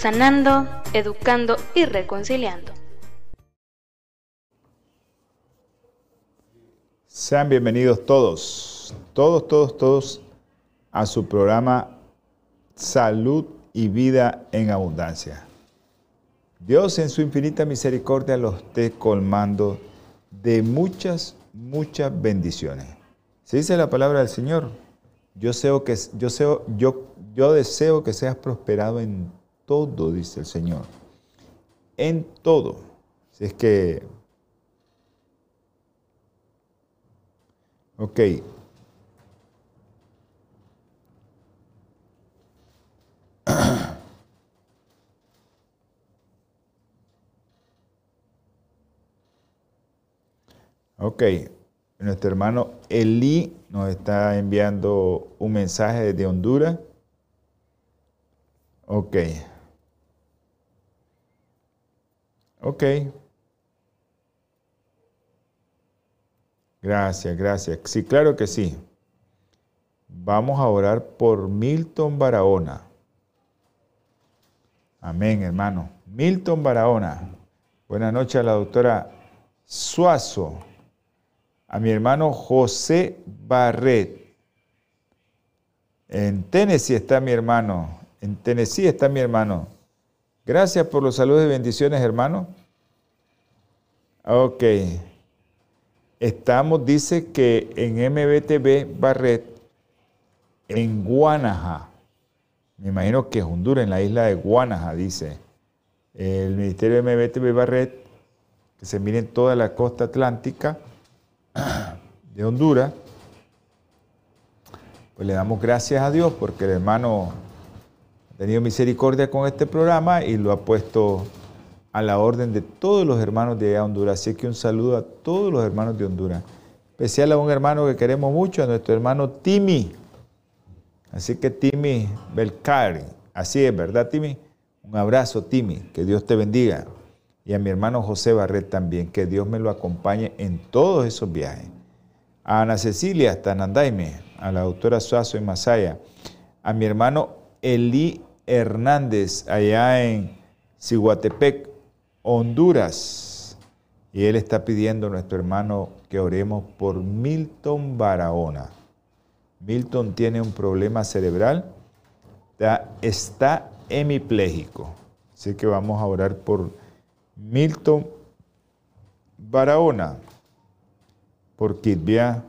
sanando, educando y reconciliando. Sean bienvenidos todos, todos, todos, todos a su programa Salud y Vida en Abundancia. Dios en su infinita misericordia los esté colmando de muchas, muchas bendiciones. Se dice la palabra del Señor. Yo, que, yo, yo, yo deseo que seas prosperado en todo, dice el Señor. En todo. Si es que... Ok. Ok, nuestro hermano Eli nos está enviando un mensaje desde Honduras. Ok. Ok. Gracias, gracias. Sí, claro que sí. Vamos a orar por Milton Barahona. Amén, hermano. Milton Barahona. Buenas noches a la doctora Suazo. A mi hermano José Barret. En Tennessee está mi hermano. En Tennessee está mi hermano. Gracias por los saludos y bendiciones, hermano. Ok. Estamos, dice que en MBTV Barret, en Guanaja. Me imagino que es Honduras, en la isla de Guanaja, dice. El Ministerio de MBTV Barret, que se mire en toda la costa atlántica de Honduras. Pues le damos gracias a Dios porque el hermano tenido misericordia con este programa y lo ha puesto a la orden de todos los hermanos de Honduras. Así que un saludo a todos los hermanos de Honduras. Especial a un hermano que queremos mucho, a nuestro hermano Timi. Así que Timi Belcari. Así es, ¿verdad, Timi? Un abrazo, Timi. Que Dios te bendiga. Y a mi hermano José Barret también. Que Dios me lo acompañe en todos esos viajes. A Ana Cecilia hasta Nandaime. A la doctora Suazo en Masaya. A mi hermano Eli Hernández, allá en Ciguatepec, Honduras. Y él está pidiendo a nuestro hermano que oremos por Milton Barahona. Milton tiene un problema cerebral, está hemipléjico. Así que vamos a orar por Milton Barahona, por Kirbia.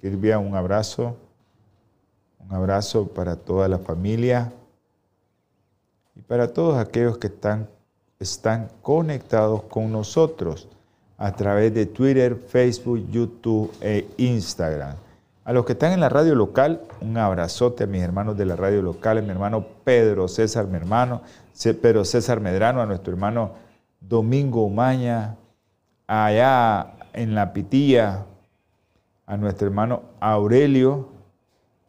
Kirbia, un abrazo. Un abrazo para toda la familia y para todos aquellos que están, están conectados con nosotros a través de Twitter, Facebook, YouTube e Instagram. A los que están en la radio local, un abrazote a mis hermanos de la radio local, a mi hermano Pedro César, mi hermano, Pedro César Medrano, a nuestro hermano Domingo Umaña, allá en La Pitilla, a nuestro hermano Aurelio,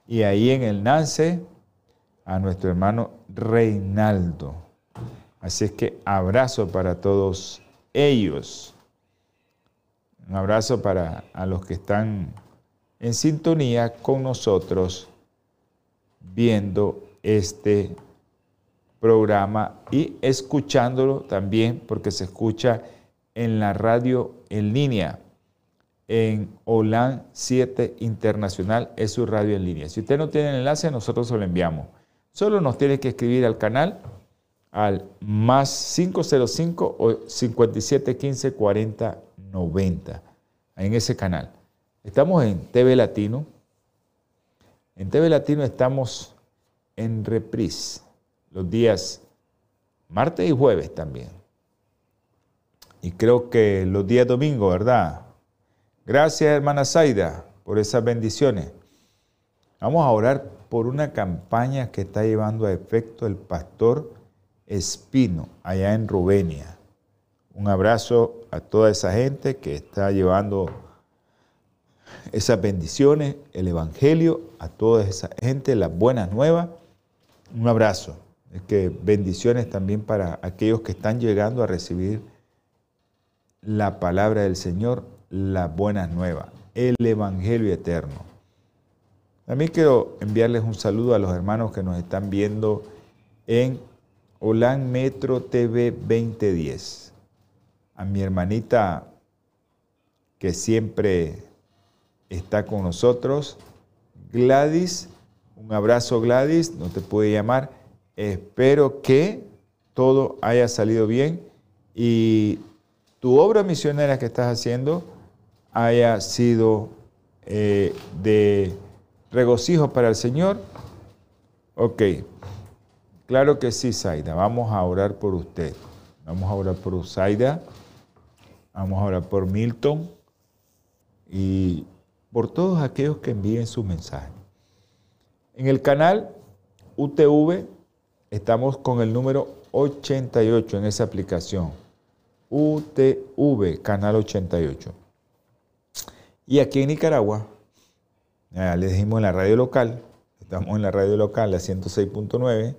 y ahí en el Nance, a nuestro hermano Reinaldo. Así es que abrazo para todos ellos. Un abrazo para a los que están en sintonía con nosotros viendo este programa y escuchándolo también porque se escucha en la radio en línea en OLAN 7 Internacional, es su radio en línea. Si usted no tiene el enlace, nosotros se lo enviamos. Solo nos tiene que escribir al canal al más 505 o 5715 40 90 en ese canal. Estamos en TV Latino. En TV Latino estamos en reprise los días martes y jueves también. Y creo que los días domingo, ¿verdad? Gracias, hermana Zaida, por esas bendiciones. Vamos a orar por una campaña que está llevando a efecto el pastor Espino, allá en Rubenia. Un abrazo a toda esa gente que está llevando esas bendiciones, el Evangelio, a toda esa gente, las buenas nuevas. Un abrazo. Que bendiciones también para aquellos que están llegando a recibir la palabra del Señor, las buenas nuevas, el Evangelio eterno. También quiero enviarles un saludo a los hermanos que nos están viendo en Holan Metro TV 2010. A mi hermanita que siempre está con nosotros, Gladys. Un abrazo Gladys, no te puede llamar. Espero que todo haya salido bien y tu obra misionera que estás haciendo haya sido eh, de regocijo para el Señor. Ok, claro que sí, Zaida. Vamos a orar por usted. Vamos a orar por Zaida. Vamos a orar por Milton y por todos aquellos que envíen su mensaje. En el canal UTV estamos con el número 88 en esa aplicación. UTV, Canal 88. Y aquí en Nicaragua, ya les dijimos en la radio local, estamos en la radio local, la 106.9,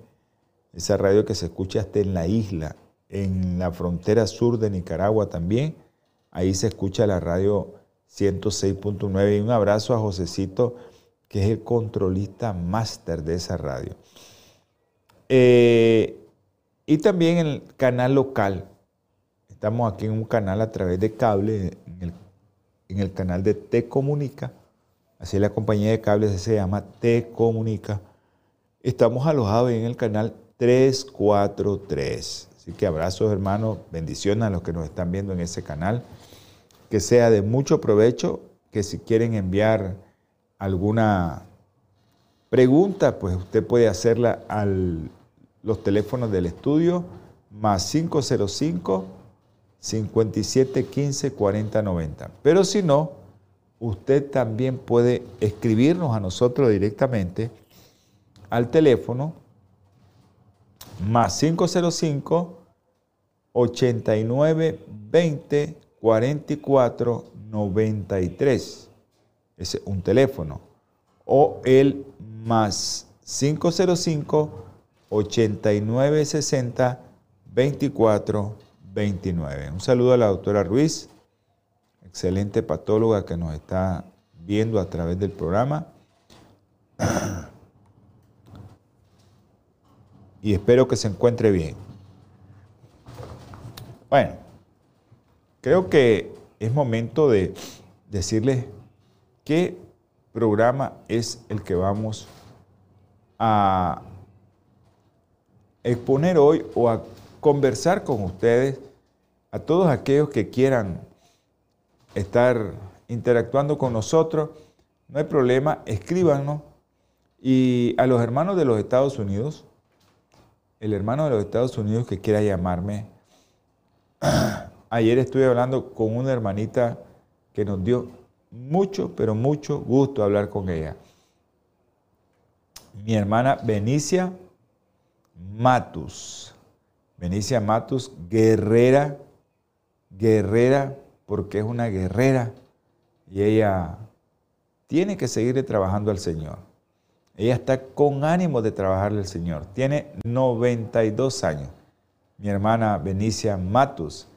esa radio que se escucha hasta en la isla, en la frontera sur de Nicaragua también, ahí se escucha la radio 106.9. Y un abrazo a Josecito, que es el controlista máster de esa radio. Eh, y también en el canal local, Estamos aquí en un canal a través de cable, en el, canal de Te Comunica. Así la compañía de cables se llama Te Comunica. Estamos alojados en el canal 343. Así que abrazos hermanos, bendiciones a los que nos están viendo en ese canal. Que sea de mucho provecho, que si quieren enviar alguna pregunta, pues usted puede hacerla a los teléfonos del estudio más 505 57 15 40 90. Pero si no, usted también puede escribirnos a nosotros directamente al teléfono más 505 89 20 44 93. Ese es un teléfono. O el más 505 89 60 24 29. Un saludo a la doctora Ruiz, excelente patóloga que nos está viendo a través del programa. Y espero que se encuentre bien. Bueno, creo que es momento de decirles qué programa es el que vamos a exponer hoy o a conversar con ustedes, a todos aquellos que quieran estar interactuando con nosotros, no hay problema, escríbanos. Y a los hermanos de los Estados Unidos, el hermano de los Estados Unidos que quiera llamarme, ayer estuve hablando con una hermanita que nos dio mucho, pero mucho gusto hablar con ella. Mi hermana Benicia Matus. Benicia Matus, guerrera, guerrera, porque es una guerrera y ella tiene que seguir trabajando al Señor. Ella está con ánimo de trabajarle al Señor. Tiene 92 años. Mi hermana Benicia Matus.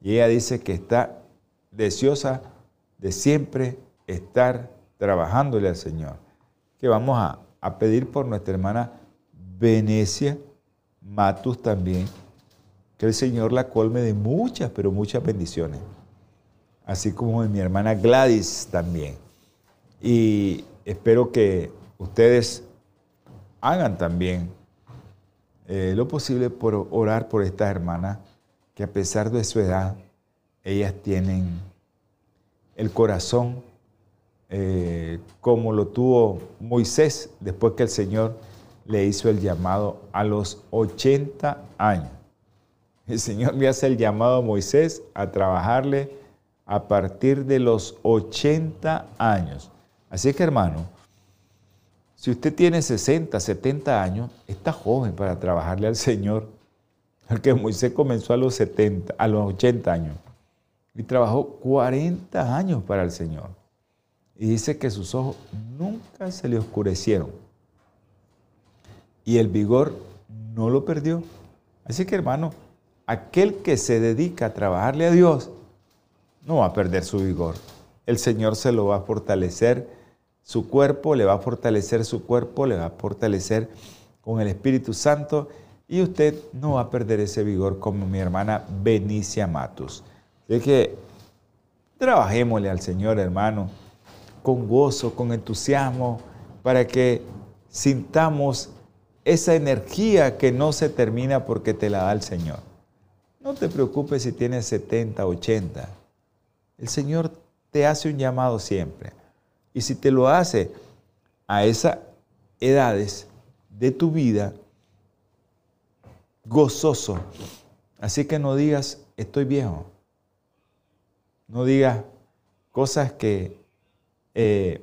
Y ella dice que está deseosa de siempre estar trabajándole al Señor. Que vamos a, a pedir por nuestra hermana Venecia Matus también que el Señor la colme de muchas, pero muchas bendiciones. Así como de mi hermana Gladys también. Y espero que ustedes hagan también eh, lo posible por orar por estas hermanas que a pesar de su edad, ellas tienen el corazón eh, como lo tuvo Moisés después que el Señor le hizo el llamado a los 80 años. El Señor le hace el llamado a Moisés a trabajarle a partir de los 80 años. Así que hermano, si usted tiene 60, 70 años, está joven para trabajarle al Señor. Porque Moisés comenzó a los 70, a los 80 años y trabajó 40 años para el Señor. Y dice que sus ojos nunca se le oscurecieron. Y el vigor no lo perdió. Así que hermano, aquel que se dedica a trabajarle a Dios no va a perder su vigor. El Señor se lo va a fortalecer, su cuerpo le va a fortalecer su cuerpo, le va a fortalecer con el Espíritu Santo y usted no va a perder ese vigor como mi hermana Benicia Matus. Así que trabajémosle al Señor, hermano, con gozo, con entusiasmo, para que sintamos esa energía que no se termina porque te la da el Señor. No te preocupes si tienes 70, 80. El Señor te hace un llamado siempre. Y si te lo hace a esas edades de tu vida, gozoso. Así que no digas, estoy viejo. No digas cosas que eh,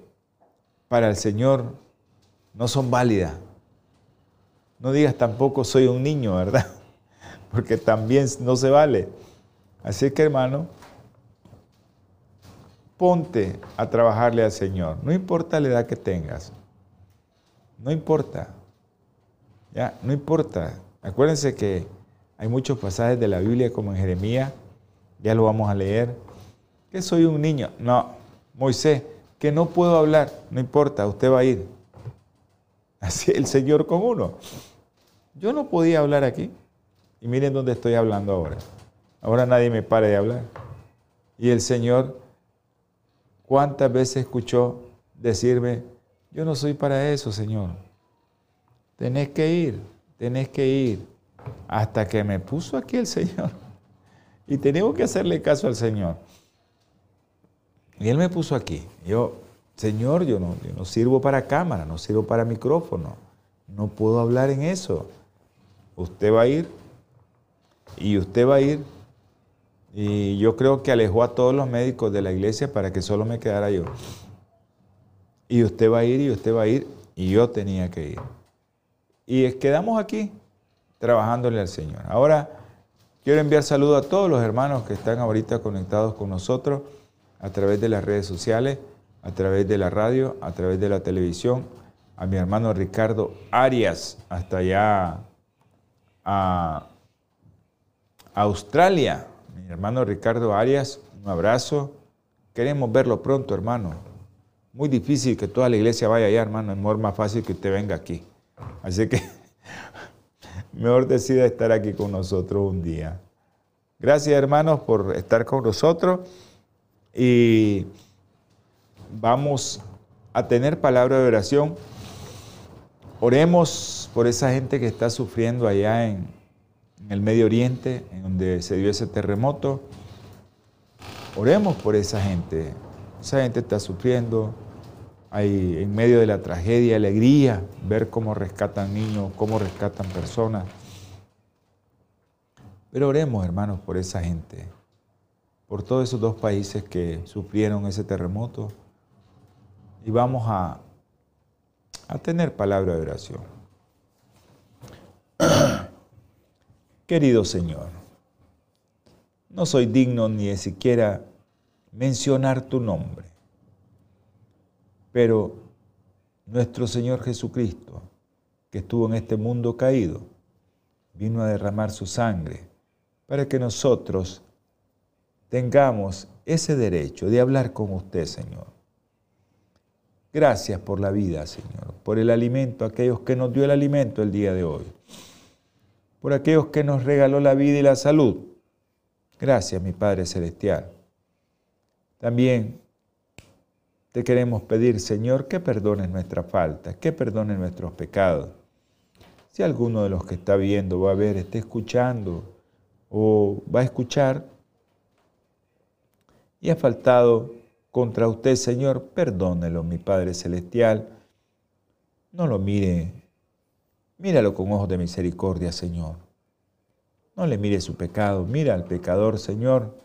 para el Señor no son válidas. No digas tampoco soy un niño, ¿verdad? Porque también no se vale. Así que hermano, ponte a trabajarle al Señor. No importa la edad que tengas. No importa. Ya, no importa. Acuérdense que hay muchos pasajes de la Biblia como en Jeremías, ya lo vamos a leer, que soy un niño. No, Moisés, que no puedo hablar, no importa, usted va a ir. Así el Señor con uno. Yo no podía hablar aquí. Y miren dónde estoy hablando ahora. Ahora nadie me pare de hablar. Y el Señor, ¿cuántas veces escuchó decirme, yo no soy para eso, Señor? Tenés que ir, tenés que ir. Hasta que me puso aquí el Señor. Y tenemos que hacerle caso al Señor. Y Él me puso aquí. Yo, Señor, yo no, yo no sirvo para cámara, no sirvo para micrófono. No puedo hablar en eso. Usted va a ir y usted va a ir. Y yo creo que alejó a todos los médicos de la iglesia para que solo me quedara yo. Y usted va a ir y usted va a ir y yo tenía que ir. Y quedamos aquí trabajándole al Señor. Ahora quiero enviar saludos a todos los hermanos que están ahorita conectados con nosotros a través de las redes sociales, a través de la radio, a través de la televisión, a mi hermano Ricardo Arias, hasta allá a Australia. Mi hermano Ricardo Arias, un abrazo. Queremos verlo pronto, hermano. Muy difícil que toda la iglesia vaya allá, hermano. Es más fácil que usted venga aquí. Así que mejor decida estar aquí con nosotros un día. Gracias, hermanos, por estar con nosotros y vamos a tener palabra de oración. Oremos por esa gente que está sufriendo allá en, en, el Medio Oriente, en donde se dio ese terremoto. Oremos por esa gente. Esa gente está sufriendo. Hay en medio de la tragedia alegría, ver cómo rescatan niños, cómo rescatan personas. Pero oremos, hermanos, por esa gente por todos esos dos países que sufrieron ese terremoto y vamos a, a tener palabra de oración. Querido Señor, no soy digno ni siquiera mencionar tu nombre, pero nuestro Señor Jesucristo, que estuvo en este mundo caído, vino a derramar su sangre para que nosotros tengamos ese derecho de hablar con usted, Señor. Gracias por la vida, Señor, por el alimento, aquellos que nos dio el alimento el día de hoy, por aquellos que nos regaló la vida y la salud. Gracias, mi Padre Celestial. También te queremos pedir, Señor, que perdones nuestras faltas, que perdones nuestros pecados. Si alguno de los que está viendo, va a ver, está escuchando o va a escuchar, y ha faltado contra usted, Señor, perdónelo, mi Padre Celestial. No lo mire, míralo con ojos de misericordia, Señor. No le mire su pecado, mira al pecador, Señor,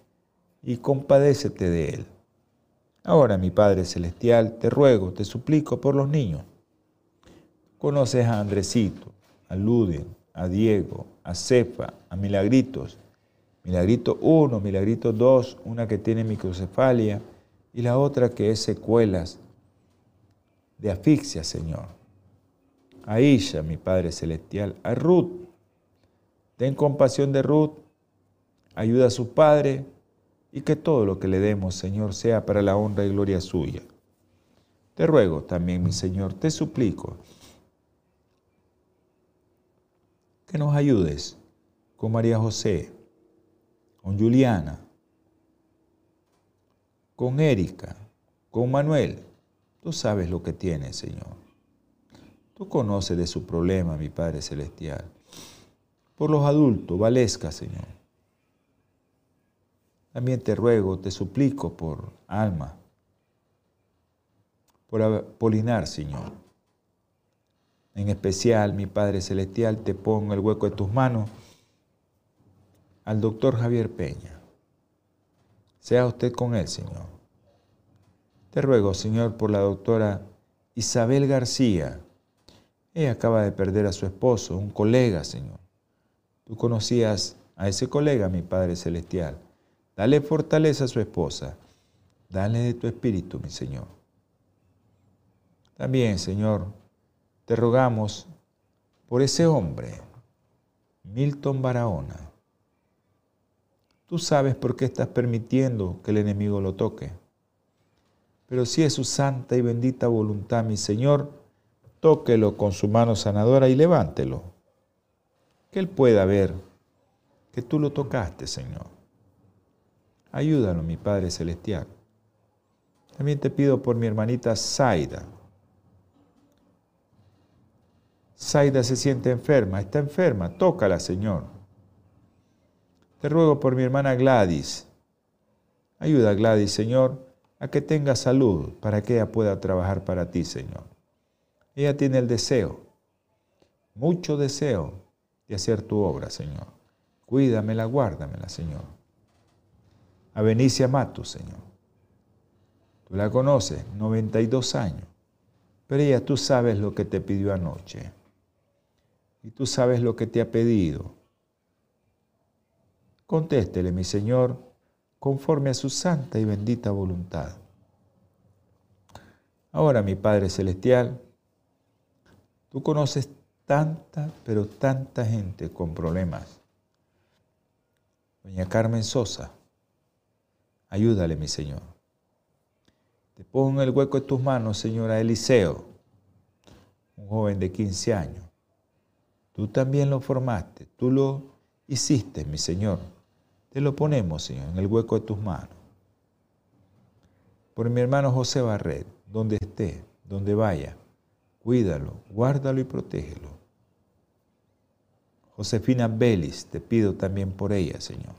y compadécete de él. Ahora, mi Padre Celestial, te ruego, te suplico por los niños. Conoces a Andresito, a Luden, a Diego, a Cefa, a Milagritos. Milagrito 1, Milagrito 2, una que tiene microcefalia y la otra que es secuelas de asfixia, Señor. A ella, mi Padre Celestial, a Ruth. Ten compasión de Ruth, ayuda a su Padre y que todo lo que le demos, Señor, sea para la honra y gloria suya. Te ruego también, mi Señor, te suplico que nos ayudes con María José, con Juliana, con Erika, con Manuel. Tú sabes lo que tiene, Señor. Tú conoces de su problema, mi Padre Celestial. Por los adultos, valesca, Señor. También te ruego, te suplico por Alma, por Apolinar, Señor. En especial, mi Padre Celestial, te pongo el hueco de tus manos al doctor Javier Peña. Sea usted con él, Señor. Te ruego, Señor, por la doctora Isabel García. Ella acaba de perder a su esposo, un colega, Señor. Tú conocías a ese colega, mi Padre Celestial. Dale fortaleza a su esposa. Dale de tu espíritu, mi Señor. También, Señor, te rogamos por ese hombre, Milton Barahona. Tú sabes por qué estás permitiendo que el enemigo lo toque. Pero si es su santa y bendita voluntad, mi Señor, tóquelo con su mano sanadora y levántelo. Que Él pueda ver que tú lo tocaste, Señor. Ayúdalo, mi Padre Celestial. También te pido por mi hermanita Zaida. Zaida se siente enferma, está enferma, tócala, Señor. Te ruego por mi hermana Gladys. Ayuda Gladys, Señor, a que tenga salud para que ella pueda trabajar para ti, Señor. Ella tiene el deseo, mucho deseo de hacer tu obra, Señor. Cuídamela, guárdamela, Señor a Benicia Matus, Señor. Tú la conoces, 92 años, pero ella tú sabes lo que te pidió anoche y tú sabes lo que te ha pedido. Contéstele, mi Señor, conforme a su santa y bendita voluntad. Ahora, mi Padre Celestial, tú conoces tanta, pero tanta gente con problemas. Doña Carmen Sosa, Ayúdale, mi Señor. Te pongo en el hueco de tus manos, Señor, a Eliseo, un joven de 15 años. Tú también lo formaste, tú lo hiciste, mi Señor. Te lo ponemos, Señor, en el hueco de tus manos. Por mi hermano José Barret, donde esté, donde vaya, cuídalo, guárdalo y protégelo. Josefina Belis, te pido también por ella, Señor.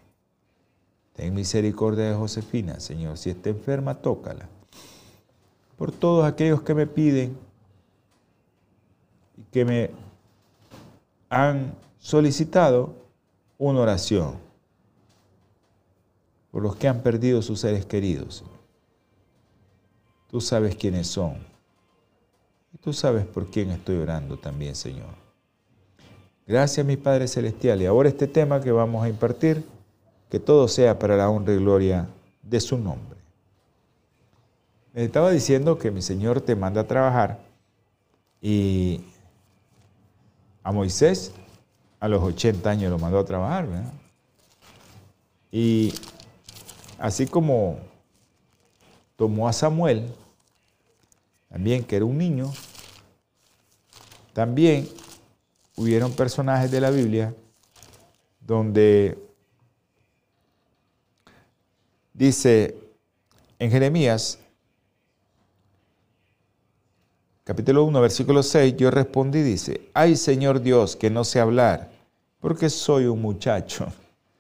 Ten misericordia de Josefina, Señor. Si está enferma, tócala. Por todos aquellos que me piden y que me han solicitado una oración. Por los que han perdido sus seres queridos. Tú sabes quiénes son. Tú sabes por quién estoy orando también, Señor. Gracias, mi Padre Celestial. Y ahora este tema que vamos a impartir que todo sea para la honra y gloria de su nombre. Me estaba diciendo que mi Señor te manda a trabajar y a Moisés a los 80 años lo mandó a trabajar, ¿verdad? Y así como tomó a Samuel, también que era un niño, también hubieron personajes de la Biblia donde Dice en Jeremías, capítulo 1, versículo 6, yo respondí, dice, ay Señor Dios, que no sé hablar, porque soy un muchacho.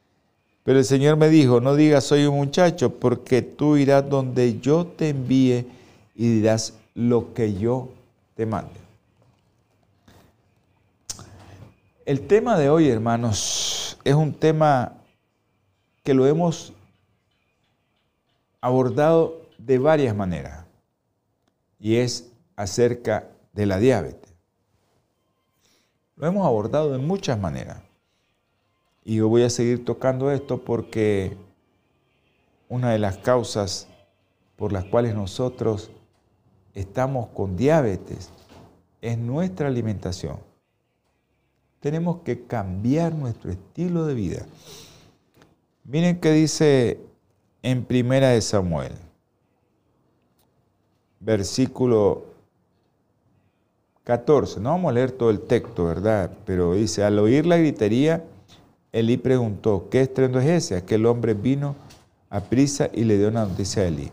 Pero el Señor me dijo, no digas soy un muchacho, porque tú irás donde yo te envíe y dirás lo que yo te mande. El tema de hoy, hermanos, es un tema que lo hemos abordado de varias maneras y es acerca de la diabetes. Lo hemos abordado de muchas maneras. Y yo voy a seguir tocando esto porque una de las causas por las cuales nosotros estamos con diabetes es nuestra alimentación. Tenemos que cambiar nuestro estilo de vida. Miren qué dice en Primera de Samuel, versículo 14. No vamos a leer todo el texto, ¿verdad? Pero dice, al oír la gritería, Elí preguntó, ¿qué estrendo es ese? Aquel hombre vino a prisa y le dio una noticia a Elí.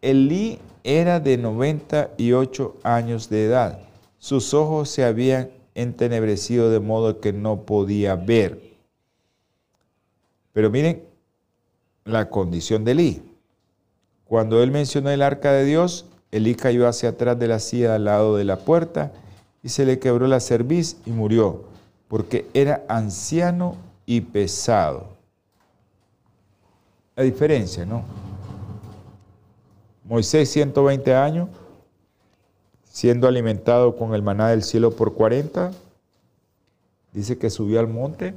Elí era de 98 años de edad. Sus ojos se habían entenebrecido de modo que no podía ver. Pero miren la condición de Elí. Cuando él mencionó el arca de Dios, Elí cayó hacia atrás de la silla al lado de la puerta y se le quebró la cerviz y murió, porque era anciano y pesado. La diferencia, ¿no? Moisés 120 años, siendo alimentado con el maná del cielo por 40, dice que subió al monte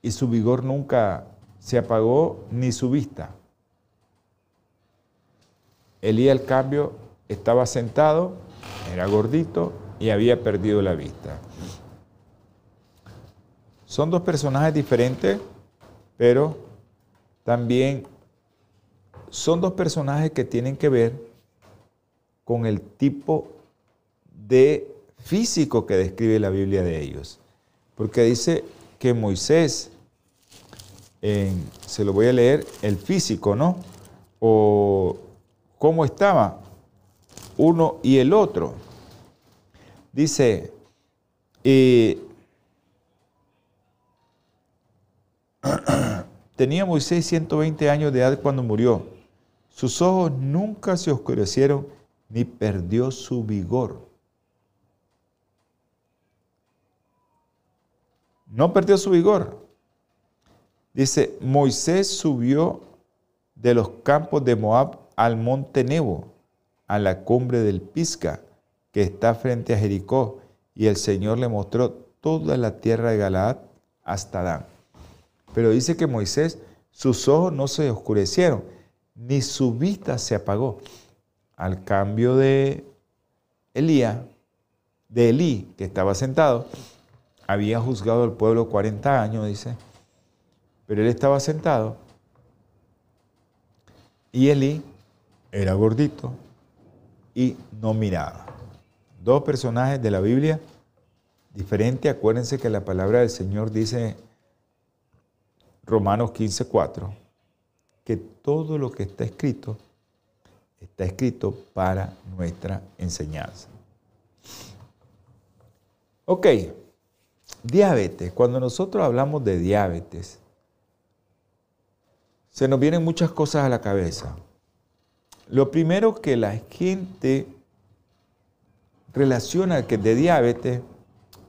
y su vigor nunca se apagó ni su vista. Elías, al cambio, estaba sentado, era gordito y había perdido la vista. Son dos personajes diferentes, pero también son dos personajes que tienen que ver con el tipo de físico que describe la Biblia de ellos. Porque dice que Moisés, se lo voy a leer, el físico, ¿no? O cómo estaba uno y el otro. Dice, tenía Moisés 120 años de edad cuando murió. Sus ojos nunca se oscurecieron ni perdió su vigor. No perdió su vigor. Dice, Moisés subió de los campos de Moab al monte Nebo, a la cumbre del Pisca, que está frente a Jericó, y el Señor le mostró toda la tierra de Galaad hasta Dan. Pero dice que Moisés, sus ojos no se oscurecieron, ni su vista se apagó. Al cambio de Elías, de Elí, que estaba sentado, había juzgado al pueblo 40 años, dice, pero él estaba sentado y Elí era gordito y no miraba. Dos personajes de la Biblia diferentes. Acuérdense que la palabra del Señor dice Romanos 15:4 que todo lo que está escrito está escrito para nuestra enseñanza. Ok, diabetes. Cuando nosotros hablamos de diabetes, se nos vienen muchas cosas a la cabeza. Lo primero que la gente relaciona que de diabetes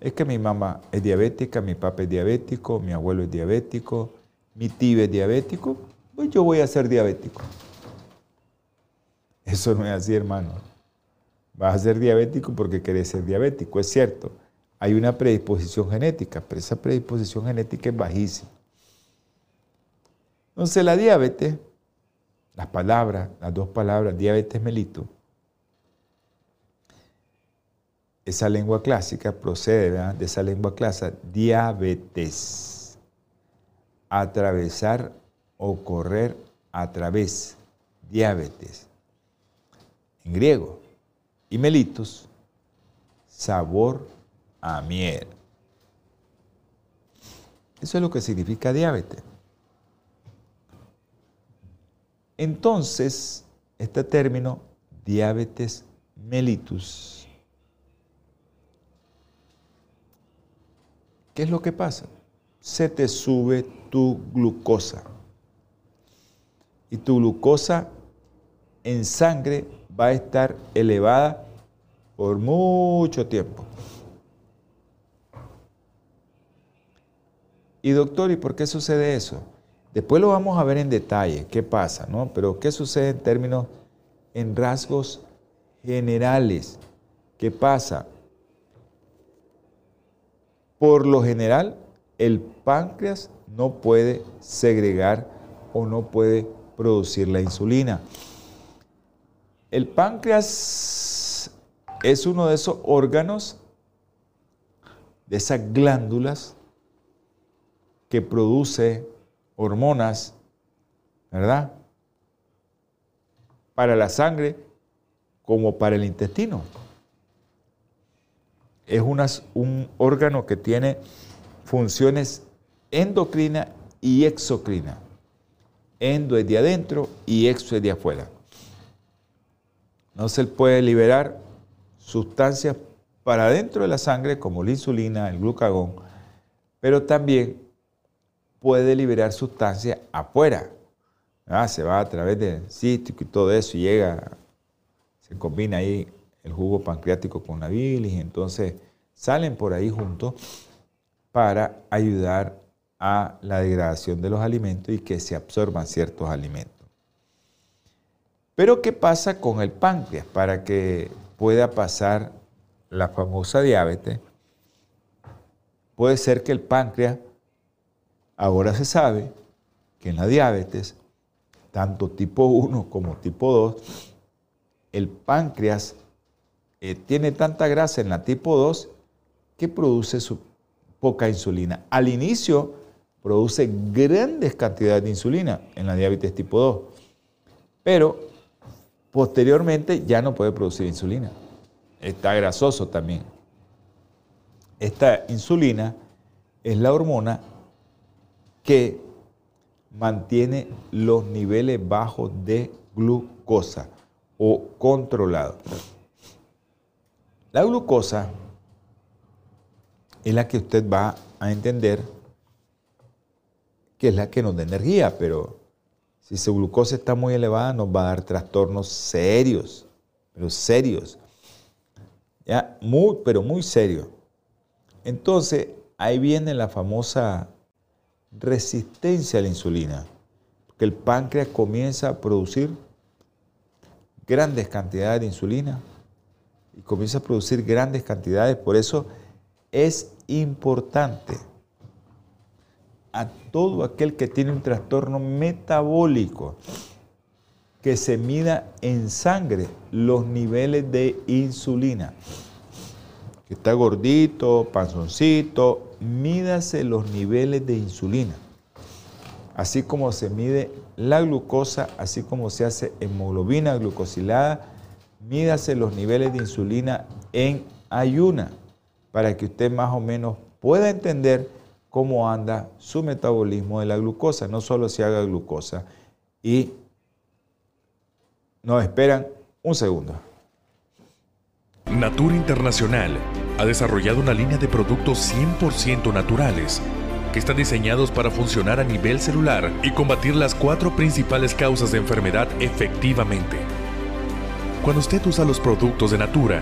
es que mi mamá es diabética, mi papá es diabético, mi abuelo es diabético, mi tío es diabético, pues yo voy a ser diabético. Eso no es así, hermano. Vas a ser diabético porque querés ser diabético, es cierto. Hay una predisposición genética, pero esa predisposición genética es bajísima. Entonces la diabetes, las palabras, las dos palabras, diabetes melito, esa lengua clásica procede de esa lengua clásica, diabetes, atravesar o correr a través, diabetes, en griego, y melitos, sabor a miel. Eso es lo que significa diabetes. Entonces, este término, diabetes mellitus, ¿qué es lo que pasa? Se te sube tu glucosa. Y tu glucosa en sangre va a estar elevada por mucho tiempo. Y doctor, ¿y por qué sucede eso? Después lo vamos a ver en detalle, qué pasa, ¿no? Pero qué sucede en términos, en rasgos generales. ¿Qué pasa? Por lo general, el páncreas no puede segregar o no puede producir la insulina. El páncreas es uno de esos órganos, de esas glándulas que produce hormonas, ¿verdad? Para la sangre como para el intestino. Es un órgano que tiene funciones endocrina y exocrina. Endo es de adentro y exo es de afuera. No se puede liberar sustancias para adentro de la sangre como la insulina, el glucagón, pero también puede liberar sustancias afuera. Ah, se va a través del cítrico y todo eso y llega, se combina ahí el jugo pancreático con la bilis, entonces salen por ahí juntos para ayudar a la degradación de los alimentos y que se absorban ciertos alimentos. Pero ¿qué pasa con el páncreas para que pueda pasar la famosa diabetes? Puede ser que el páncreas, ahora se sabe que en la diabetes, tanto tipo 1 como tipo 2, el páncreas eh, tiene tanta grasa en la tipo 2 que produce poca insulina. Al inicio produce grandes cantidades de insulina en la diabetes tipo 2, pero posteriormente ya no puede producir insulina. Está grasoso también. Esta insulina es la hormona que mantiene los niveles bajos de glucosa o controlado. La glucosa es la que usted va a entender que es la que nos da energía, pero si su glucosa está muy elevada nos va a dar trastornos serios, pero serios. Ya, muy, pero muy serios. Entonces, ahí viene la famosa resistencia a la insulina, porque el páncreas comienza a producir grandes cantidades de insulina y comienza a producir grandes cantidades, por eso es importante a todo aquel que tiene un trastorno metabólico que se mida en sangre los niveles de insulina. Que está gordito, panzoncito, mídase los niveles de insulina. Así como se mide la glucosa, así como se hace hemoglobina glucosilada, mídase los niveles de insulina en ayuna para que usted más o menos pueda entender cómo anda su metabolismo de la glucosa, no solo si haga glucosa. Y nos esperan un segundo. Natura Internacional ha desarrollado una línea de productos 100% naturales que están diseñados para funcionar a nivel celular y combatir las cuatro principales causas de enfermedad efectivamente. Cuando usted usa los productos de Natura,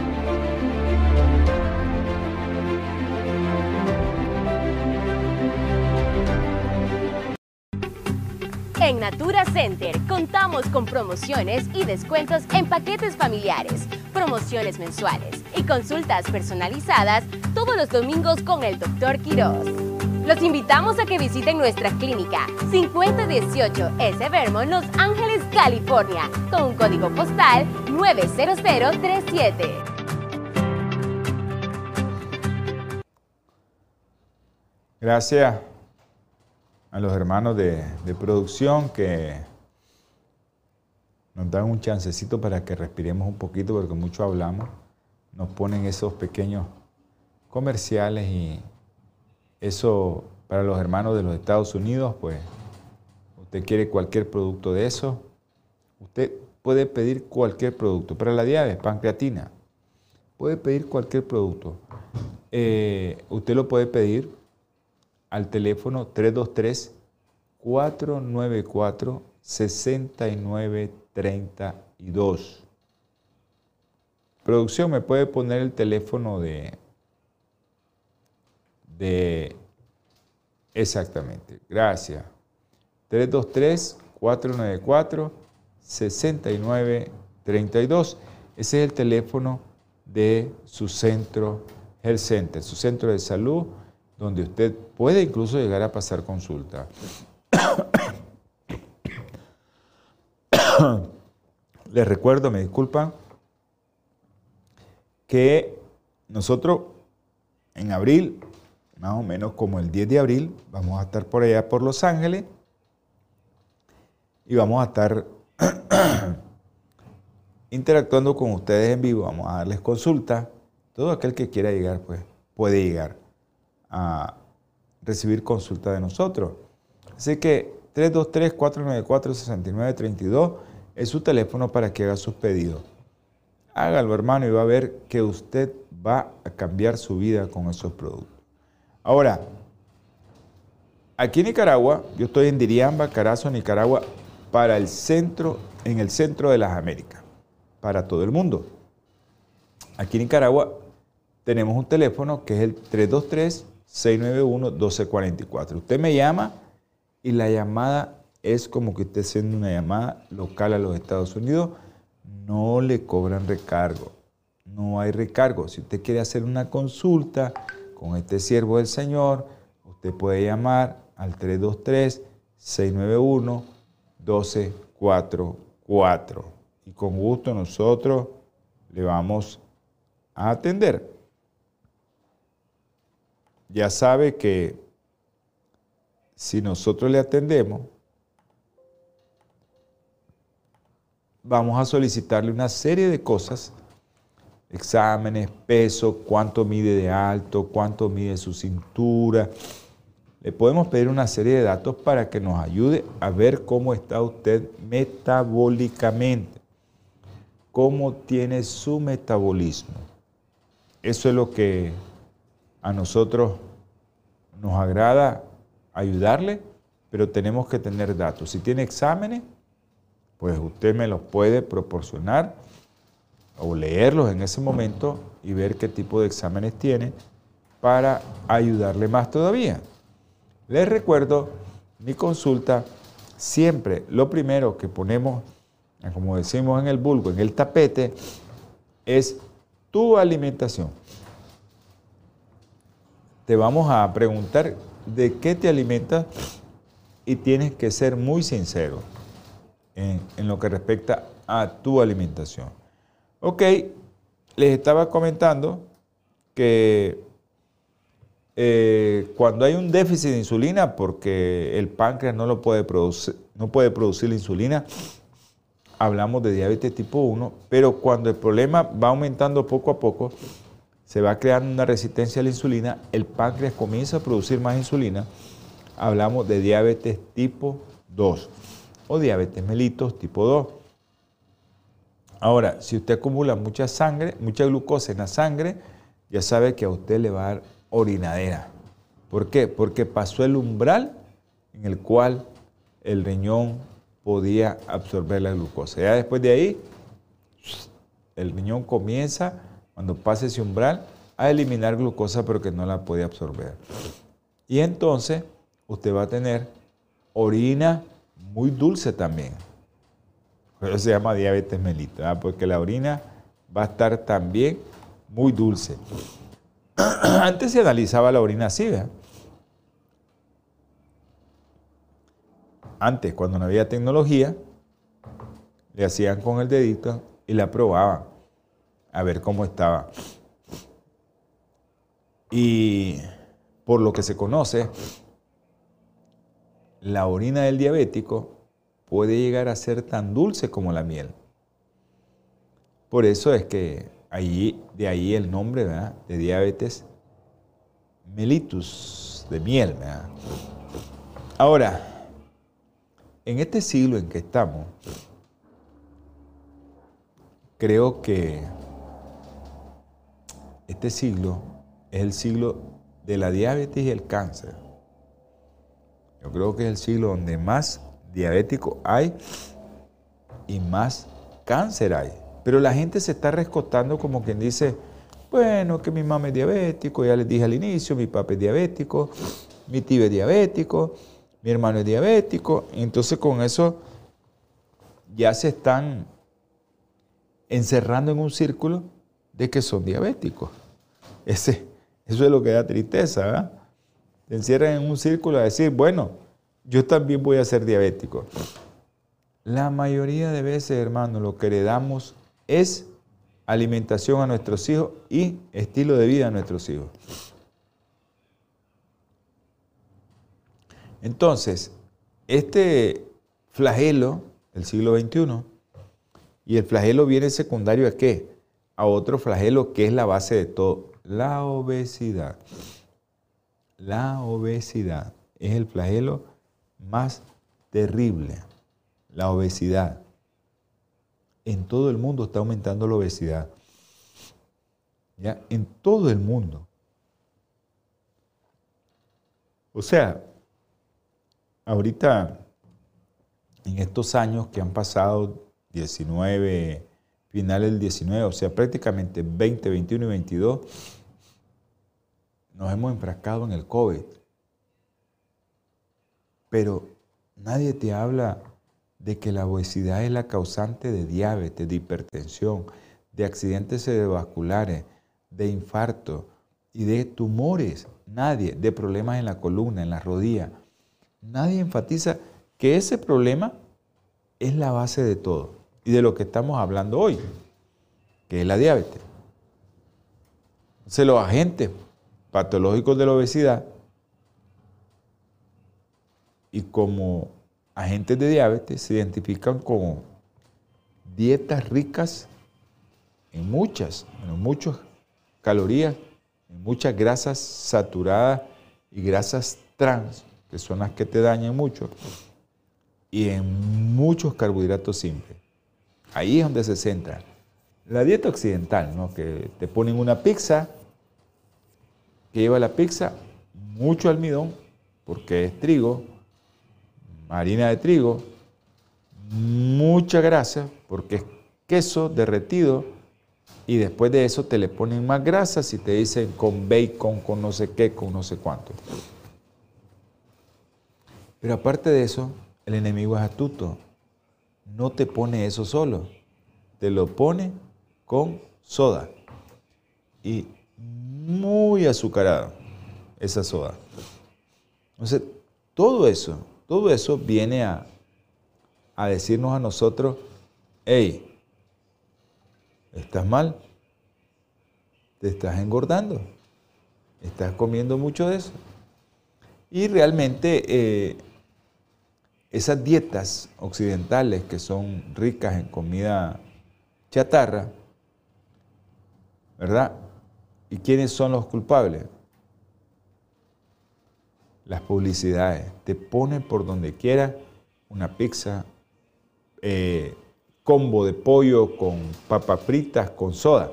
En Natura Center contamos con promociones y descuentos en paquetes familiares, promociones mensuales y consultas personalizadas todos los domingos con el Dr. Quiroz. Los invitamos a que visiten nuestra clínica 5018 S. Vermont, Los Ángeles, California, con un código postal 90037. Gracias a los hermanos de, producción que nos dan un chancecito para que respiremos un poquito porque mucho hablamos. Nos ponen esos pequeños comerciales y eso para los hermanos de los Estados Unidos, pues usted quiere cualquier producto de eso, usted puede pedir cualquier producto. Para la diabetes, pancreatina, puede pedir cualquier producto. Eh, usted lo puede pedir al teléfono 323-494-6932. producción, ¿me puede poner el teléfono de... de exactamente, gracias. 323-494-6932. Ese es el teléfono de su centro Health Center, su centro de salud, donde usted puede incluso llegar a pasar consulta. Les recuerdo, me disculpan, que nosotros en abril, más o menos como el 10 de abril, vamos a estar por allá por Los Ángeles y vamos a estar interactuando con ustedes en vivo, vamos a darles consulta. Todo aquel que quiera llegar, pues puede llegar a recibir consulta de nosotros. Así que 323-494-6932 es su teléfono para que haga sus pedidos. Hágalo, hermano, y va a ver que usted va a cambiar su vida con esos productos. Ahora, aquí en Nicaragua, yo estoy en Diriamba, Carazo, Nicaragua, para el centro, en el centro de las Américas, para todo el mundo. Aquí en Nicaragua tenemos un teléfono que es el 323-691-1244. Usted me llama y la llamada es como que esté haciendo una llamada local a los Estados Unidos no le cobran recargo. No hay recargo. Si usted quiere hacer una consulta con este siervo del Señor, usted puede llamar al 323-691-1244. Y con gusto nosotros le vamos a atender. Ya sabe que si nosotros le atendemos, vamos a solicitarle una serie de cosas, exámenes, peso, cuánto mide de alto, cuánto mide su cintura. Le podemos pedir una serie de datos para que nos ayude a ver cómo está usted metabólicamente, cómo tiene su metabolismo. Eso es lo que a nosotros nos agrada ayudarle, pero tenemos que tener datos. Si tiene exámenes, pues usted me los puede proporcionar o leerlos en ese momento y ver qué tipo de exámenes tiene para ayudarle más todavía. Les recuerdo mi consulta, siempre lo primero que ponemos, como decimos en el vulgo, en el tapete, es tu alimentación. Te vamos a preguntar de qué te alimentas y tienes que ser muy sincero en, lo que respecta a tu alimentación. Ok, les estaba comentando que eh, cuando hay un déficit de insulina, porque el páncreas no, lo puede producir, no puede producir la insulina, hablamos de diabetes tipo 1, pero cuando el problema va aumentando poco a poco, se va creando una resistencia a la insulina, el páncreas comienza a producir más insulina, hablamos de diabetes tipo 2 o diabetes mellitus tipo 2. Ahora, si usted acumula mucha sangre, mucha glucosa en la sangre, ya sabe que a usted le va a dar orinadera. ¿Por qué? Porque pasó el umbral en el cual el riñón podía absorber la glucosa. Ya después de ahí, el riñón comienza, cuando pasa ese umbral, a eliminar glucosa pero que no la puede absorber. Y entonces usted va a tener orina muy dulce también. Pero se llama diabetes mellitus, porque la orina va a estar también muy dulce. Antes se analizaba la orina así, Antes, cuando no había tecnología, le hacían con el dedito y la probaban a ver cómo estaba. Y por lo que se conoce, la orina del diabético puede llegar a ser tan dulce como la miel. Por eso es que ahí, de ahí el nombre de diabetes mellitus, de miel. Ahora, en este siglo en que estamos, creo que este siglo es el siglo de la diabetes y el cáncer. Yo creo que es el siglo donde más diabéticos hay y más cáncer hay. Pero la gente se está rescotando como quien dice, bueno, que mi mamá es diabético, ya les dije al inicio, mi papá es diabético, mi tío es diabético, mi hermano es diabético. Entonces con eso ya se están encerrando en un círculo de que son diabéticos. Eso es lo que da tristeza, ¿verdad? Se encierran en un círculo a decir, bueno, yo también voy a ser diabético. La mayoría de veces, hermano, lo que le damos es alimentación a nuestros hijos y estilo de vida a nuestros hijos. Entonces, este flagelo del siglo XXI, y el flagelo viene secundario a qué? A otro flagelo que es la base de todo, la obesidad. La obesidad es el flagelo más terrible, la obesidad. En todo el mundo está aumentando la obesidad. ¿Ya? En todo el mundo. O sea, ahorita, en estos años que han pasado, 19, finales del 19, o sea, prácticamente 20, 21 y 22, nos hemos enfrascado en el COVID. Pero nadie te habla de que la obesidad es la causante de diabetes, de hipertensión, de accidentes cerebrovasculares, de infarto y de tumores. Nadie, de problemas en la columna, en la rodilla. Nadie enfatiza que ese problema es la base de todo y de lo que estamos hablando hoy, que es la diabetes. Entonces los agentes patológicos de la obesidad y como agentes de diabetes se identifican como dietas ricas en muchas, en muchas calorías, en muchas grasas saturadas y grasas trans, que son las que te dañan mucho, y en muchos carbohidratos simples. Ahí es donde se centra. La dieta occidental, ¿no? que te ponen una pizza, que lleva la pizza mucho almidón, porque es trigo, harina de trigo, mucha grasa, porque es queso derretido, y después de eso te le ponen más grasas y te dicen con bacon, con no sé qué, con no sé cuánto. Pero aparte de eso, el enemigo es astuto. No te pone eso solo, te lo pone con soda. Y muy azucarado esa soda. Entonces, todo eso todo eso viene a, decirnos a nosotros, hey, estás mal, te estás engordando, estás comiendo mucho de eso. Y realmente eh, esas dietas occidentales que son ricas en comida chatarra, ¿verdad? ¿Y quiénes son los culpables? las publicidades. Te ponen por donde quiera una pizza, eh, combo de pollo con papas fritas, con soda.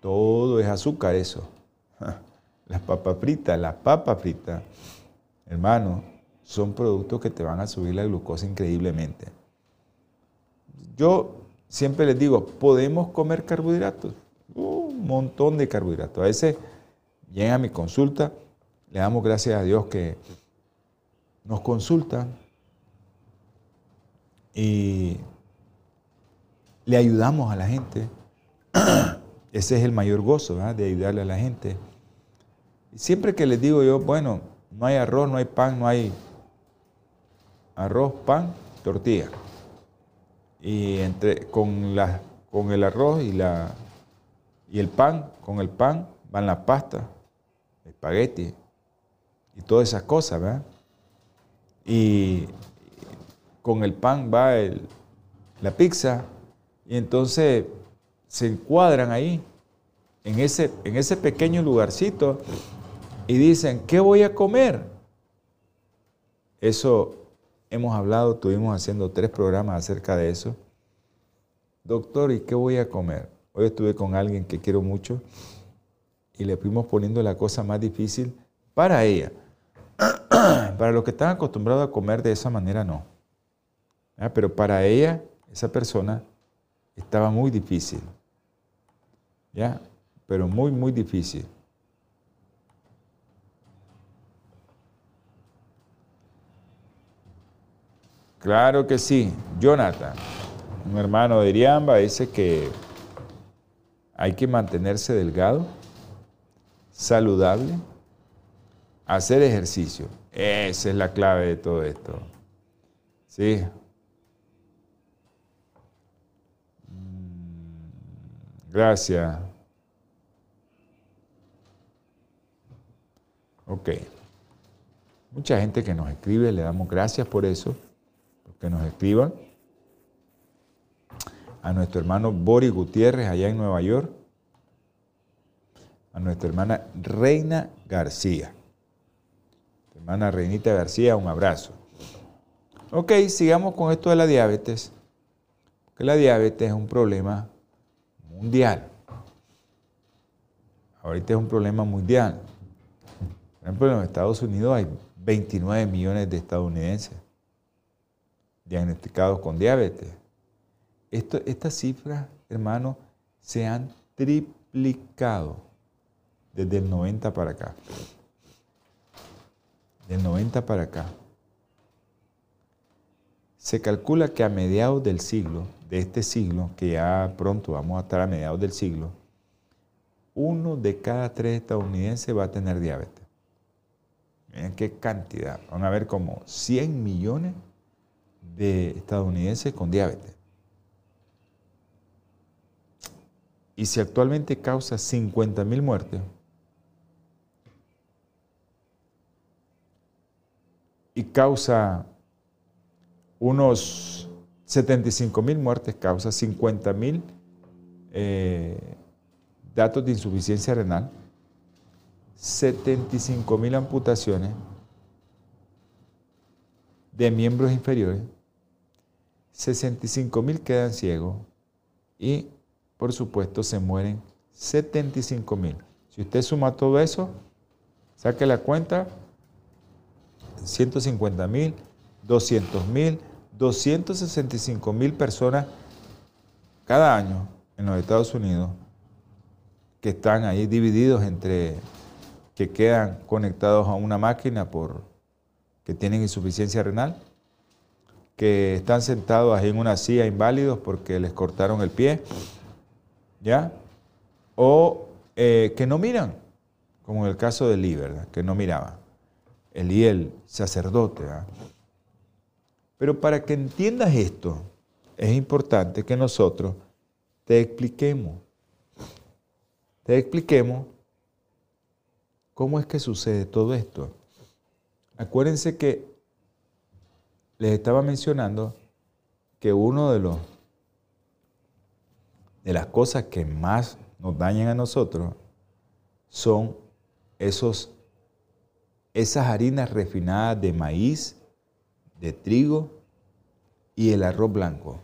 Todo es azúcar eso. Las papas fritas, las papas fritas, hermano, son productos que te van a subir la glucosa increíblemente. Yo siempre les digo, podemos comer carbohidratos, un montón de carbohidratos. A veces llegan a mi consulta le damos gracias a Dios que nos consulta y le ayudamos a la gente. Ese es el mayor gozo, de ayudarle a la gente. siempre que les digo yo, bueno, no hay arroz, no hay pan, no hay arroz, pan, tortilla. Y entre, con, con el arroz y, la, y el pan, con el pan van la pasta, el espagueti, y todas esas cosas, ¿verdad? Y con el pan va la pizza y entonces se encuadran ahí, en ese, en ese pequeño lugarcito, y dicen, ¿qué voy a comer? Eso hemos hablado, estuvimos haciendo tres programas acerca de eso. Doctor, ¿y qué voy a comer? Hoy estuve con alguien que quiero mucho y le fuimos poniendo la cosa más difícil para ella. para los que están acostumbrados a comer de esa manera, no. Pero para ella, esa persona, estaba muy difícil. ¿Ya? Pero muy, muy difícil. Claro que sí. Jonathan, un hermano de Iriamba, dice que hay que mantenerse delgado, saludable, hacer ejercicio. Esa es la clave de todo esto. Sí. Mm, gracias. Ok. Mucha gente que nos escribe, le damos gracias por eso, que nos escriban. A nuestro hermano Boris Gutiérrez allá en Nueva York. A nuestra hermana Reina García. Hermana Reinita García, un abrazo. Ok, sigamos con esto de la diabetes. Porque la diabetes es un problema mundial. Ahorita es un problema mundial. Por ejemplo, en los Estados Unidos hay 29 millones de estadounidenses diagnosticados con diabetes. Estas cifras, hermano, se han triplicado desde el 90 para acá del 90 para acá, se calcula que a mediados del siglo, de este siglo, que ya pronto vamos a estar a mediados del siglo, uno de cada tres estadounidenses va a tener diabetes. Miren qué cantidad. Van a haber como 100 millones de estadounidenses con diabetes. Y si actualmente causa 50 mil muertes, y causa unos 75 mil muertes, causa 50 mil eh, datos de insuficiencia renal, 75 mil amputaciones de miembros inferiores, 65 mil quedan ciegos y por supuesto se mueren 75 mil. Si usted suma todo eso, saque la cuenta, 150 mil, 200 mil, 265 mil personas cada año en los Estados Unidos que están ahí divididos entre que quedan conectados a una máquina por que tienen insuficiencia renal, que están sentados ahí en una silla inválidos porque les cortaron el pie, ¿ya? O eh, que no miran, como en el caso de Lee, Que no miraban. Eliel, sacerdote. ¿ah? Pero para que entiendas esto, es importante que nosotros te expliquemos, te expliquemos cómo es que sucede todo esto. Acuérdense que les estaba mencionando que uno de los de las cosas que más nos dañan a nosotros son esos esas harinas refinadas de maíz, de trigo y el arroz blanco.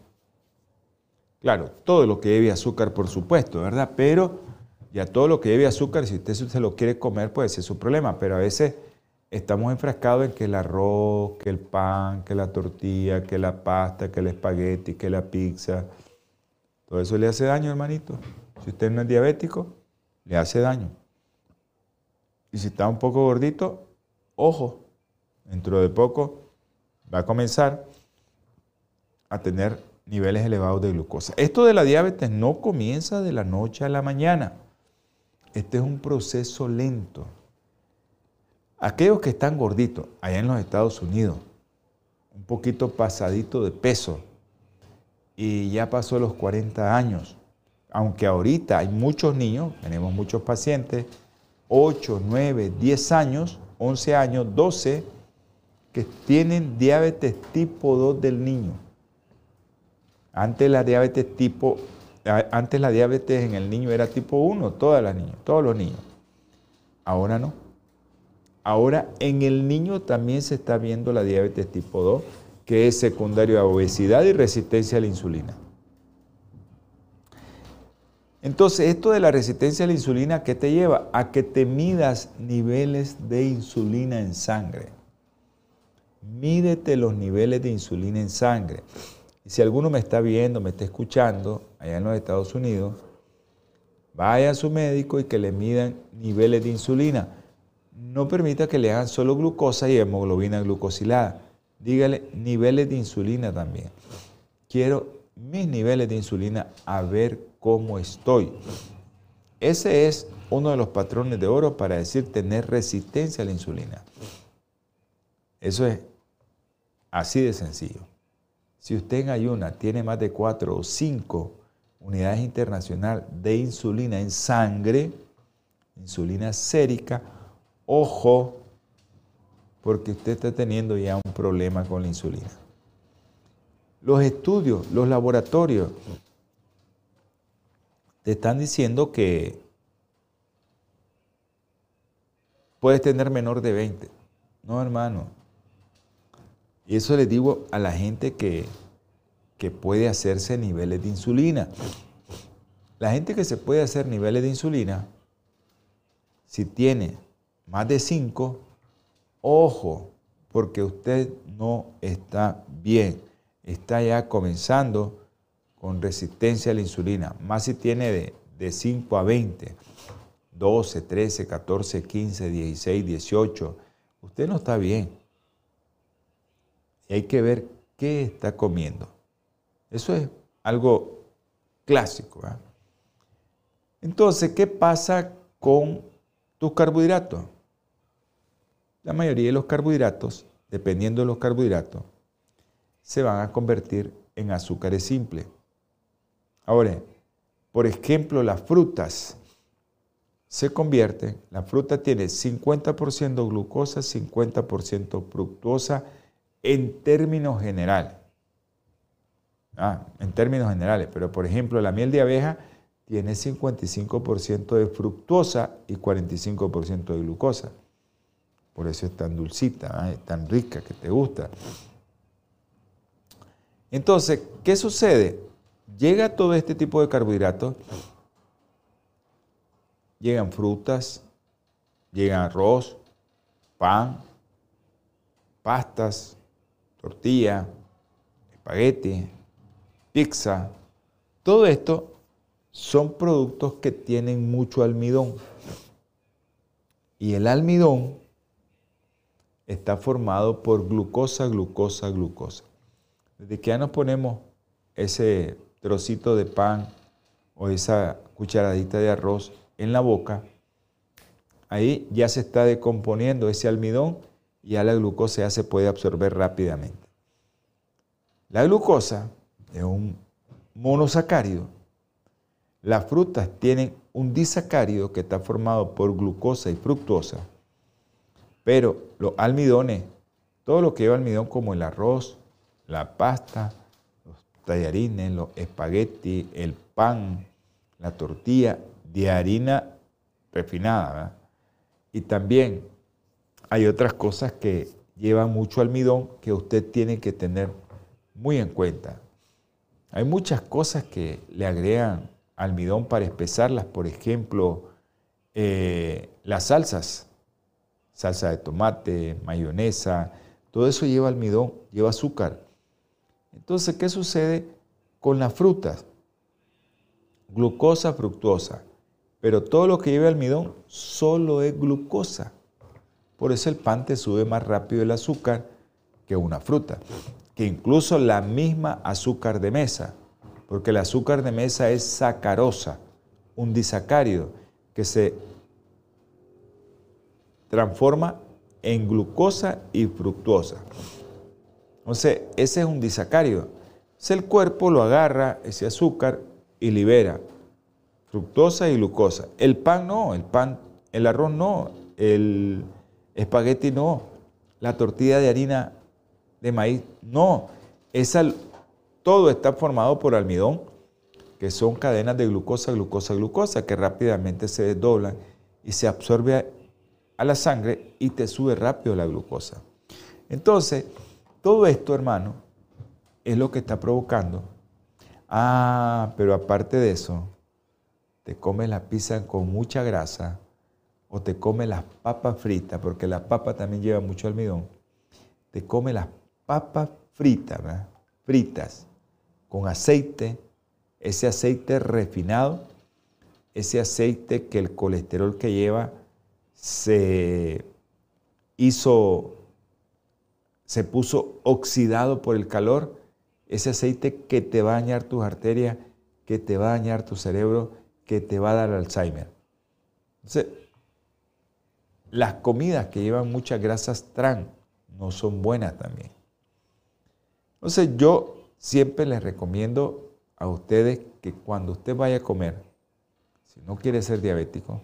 Claro, todo lo que lleve azúcar, por supuesto, ¿verdad? Pero ya todo lo que lleve azúcar, si usted se lo quiere comer, puede ser su problema, pero a veces estamos enfrascados en que el arroz, que el pan, que la tortilla, que la pasta, que el espagueti, que la pizza, todo eso le hace daño, hermanito. Si usted no es diabético, le hace daño. Y si está un poco gordito, ojo, dentro de poco va a comenzar a tener niveles elevados de glucosa. Esto de la diabetes no comienza de la noche a la mañana. Este es un proceso lento. Aquellos que están gorditos, allá en los Estados Unidos, un poquito pasadito de peso, y ya pasó los 40 años, aunque ahorita hay muchos niños, tenemos muchos pacientes, 8, 9, 10 años, 11 años, 12, que tienen diabetes tipo 2 del niño. Antes la diabetes tipo, antes la diabetes en el niño era tipo 1, todas las niñas, todos los niños. Ahora no. Ahora en el niño también se está viendo la diabetes tipo 2, que es secundario a obesidad y resistencia a la insulina. Entonces, esto de la resistencia a la insulina, ¿qué te lleva? A que te midas niveles de insulina en sangre. Mídete los niveles de insulina en sangre. Y si alguno me está viendo, me está escuchando allá en los Estados Unidos, vaya a su médico y que le midan niveles de insulina. No permita que le hagan solo glucosa y hemoglobina glucosilada. Dígale niveles de insulina también. Quiero mis niveles de insulina a ver cómo estoy. Ese es uno de los patrones de oro para decir tener resistencia a la insulina. Eso es así de sencillo. Si usted en ayuna tiene más de 4 o 5 unidades internacionales de insulina en sangre, insulina sérica, ojo, porque usted está teniendo ya un problema con la insulina. Los estudios, los laboratorios, te están diciendo que puedes tener menor de 20. No, hermano. Y eso le digo a la gente que, que puede hacerse niveles de insulina. La gente que se puede hacer niveles de insulina, si tiene más de 5, ojo, porque usted no está bien. Está ya comenzando con resistencia a la insulina. Más si tiene de, de 5 a 20, 12, 13, 14, 15, 16, 18. Usted no está bien. Y hay que ver qué está comiendo. Eso es algo clásico. Entonces, ¿qué pasa con tus carbohidratos? La mayoría de los carbohidratos, dependiendo de los carbohidratos, se van a convertir en azúcares simples. Ahora, por ejemplo, las frutas se convierten, la fruta tiene 50% glucosa, 50% fructosa, en términos generales. Ah, en términos generales, pero por ejemplo la miel de abeja tiene 55% de fructosa y 45% de glucosa. Por eso es tan dulcita, ah, es tan rica que te gusta. Entonces, ¿qué sucede? Llega todo este tipo de carbohidratos, llegan frutas, llegan arroz, pan, pastas, tortilla, espagueti, pizza, todo esto son productos que tienen mucho almidón. Y el almidón está formado por glucosa, glucosa, glucosa. Desde que ya nos ponemos ese trocito de pan o esa cucharadita de arroz en la boca, ahí ya se está descomponiendo ese almidón y ya la glucosa ya se puede absorber rápidamente. La glucosa es un monosacárido. Las frutas tienen un disacárido que está formado por glucosa y fructosa, pero los almidones, todo lo que lleva almidón como el arroz, la pasta, los tallarines, los espaguetis, el pan, la tortilla de harina refinada, y también hay otras cosas que llevan mucho almidón que usted tiene que tener muy en cuenta. Hay muchas cosas que le agregan almidón para espesarlas, por ejemplo, eh, las salsas, salsa de tomate, mayonesa, todo eso lleva almidón, lleva azúcar. Entonces, ¿qué sucede con las frutas? Glucosa, fructosa. Pero todo lo que lleva almidón solo es glucosa. Por eso el pan te sube más rápido el azúcar que una fruta. Que incluso la misma azúcar de mesa, porque el azúcar de mesa es sacarosa, un disacárido que se transforma en glucosa y fructosa. Entonces, ese es un disacárido. Entonces, el cuerpo lo agarra, ese azúcar, y libera fructosa y glucosa. El pan no, el pan, el arroz no, el, espagueti no, la tortilla de harina de maíz no. Esa, todo está formado por almidón, que son cadenas de glucosa, glucosa, glucosa, que rápidamente se desdoblan y se absorbe a la sangre y te sube rápido la glucosa. Entonces, todo esto, hermano, es lo que está provocando. Ah, pero aparte de eso, te comes la pizza con mucha grasa, o te come las papas fritas, porque la papa también lleva mucho almidón, te come las papas fritas, fritas, con aceite, ese aceite refinado, ese aceite que el colesterol que lleva se hizo, se puso oxidado por el calor, ese aceite que te va a dañar tus arterias, que te va a dañar tu cerebro, que te va a dar Alzheimer. Entonces, las comidas que llevan muchas grasas trans no son buenas también. Entonces yo siempre les recomiendo a ustedes que cuando usted vaya a comer, si no quiere ser diabético,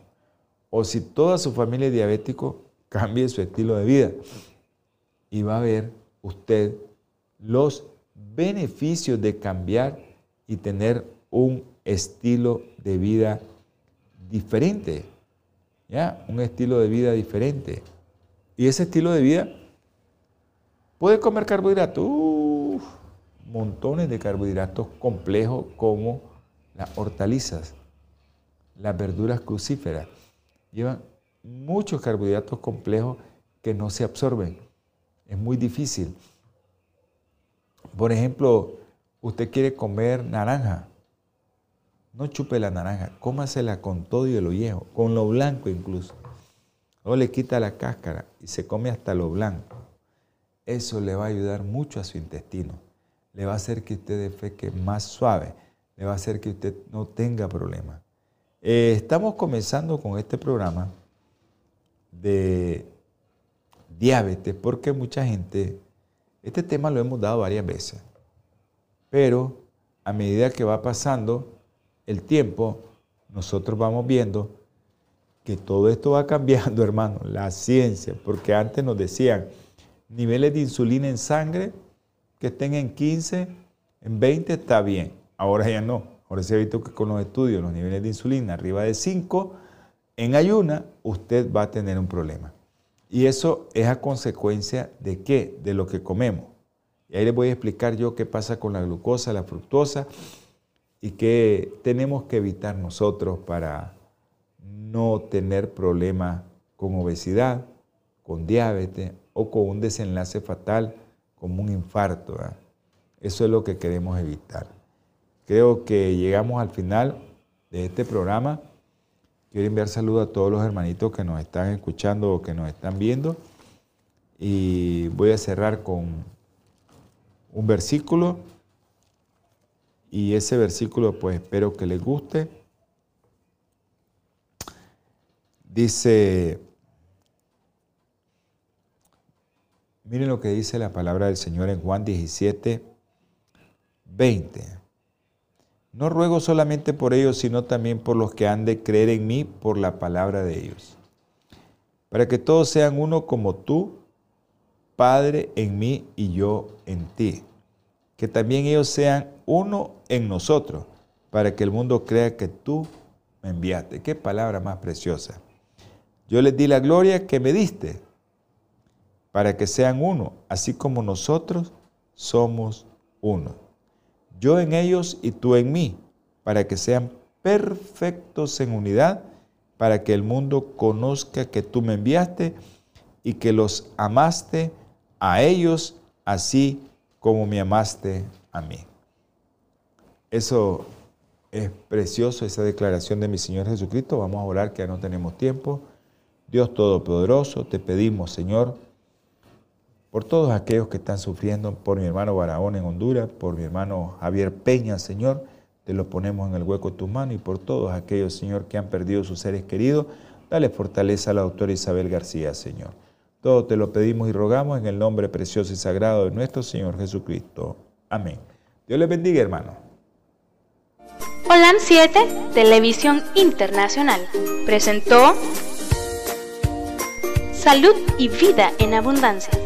o si toda su familia es diabético, cambie su estilo de vida. Y va a ver usted los beneficios de cambiar y tener un estilo de vida diferente. ¿Ya? Un estilo de vida diferente. Y ese estilo de vida puede comer carbohidratos, montones de carbohidratos complejos como las hortalizas, las verduras crucíferas. Llevan muchos carbohidratos complejos que no se absorben. Es muy difícil. Por ejemplo, usted quiere comer naranja. No chupe la naranja, cómasela con todo y el ollejo, con lo blanco incluso. O le quita la cáscara y se come hasta lo blanco. Eso le va a ayudar mucho a su intestino. Le va a hacer que usted defeque más suave. Le va a hacer que usted no tenga problemas. Eh, estamos comenzando con este programa de diabetes porque mucha gente, este tema lo hemos dado varias veces, pero a medida que va pasando el tiempo, nosotros vamos viendo que todo esto va cambiando, hermano, la ciencia, porque antes nos decían niveles de insulina en sangre que estén en 15, en 20 está bien, ahora ya no, ahora ha visto que con los estudios los niveles de insulina arriba de 5, en ayuna usted va a tener un problema. Y eso es a consecuencia de qué? De lo que comemos. Y ahí les voy a explicar yo qué pasa con la glucosa, la fructosa y qué tenemos que evitar nosotros para no tener problemas con obesidad, con diabetes o con un desenlace fatal como un infarto. Eso es lo que queremos evitar. Creo que llegamos al final de este programa. Quiero enviar saludos a todos los hermanitos que nos están escuchando o que nos están viendo. Y voy a cerrar con un versículo y ese versículo pues espero que les guste. Dice, miren lo que dice la palabra del Señor en Juan 17, 20. No ruego solamente por ellos, sino también por los que han de creer en mí por la palabra de ellos. Para que todos sean uno como tú, Padre, en mí y yo en ti que también ellos sean uno en nosotros, para que el mundo crea que tú me enviaste. Qué palabra más preciosa. Yo les di la gloria que me diste, para que sean uno, así como nosotros somos uno. Yo en ellos y tú en mí, para que sean perfectos en unidad, para que el mundo conozca que tú me enviaste y que los amaste a ellos así como me amaste a mí. Eso es precioso, esa declaración de mi Señor Jesucristo. Vamos a orar que ya no tenemos tiempo. Dios Todopoderoso, te pedimos, Señor, por todos aquellos que están sufriendo, por mi hermano Barahón en Honduras, por mi hermano Javier Peña, Señor, te lo ponemos en el hueco de tus manos y por todos aquellos, Señor, que han perdido sus seres queridos, dale fortaleza a la doctora Isabel García, Señor. Todo te lo pedimos y rogamos en el nombre precioso y sagrado de nuestro Señor Jesucristo. Amén. Dios les bendiga, hermano. Holan 7, Televisión Internacional, presentó Salud y Vida en Abundancia.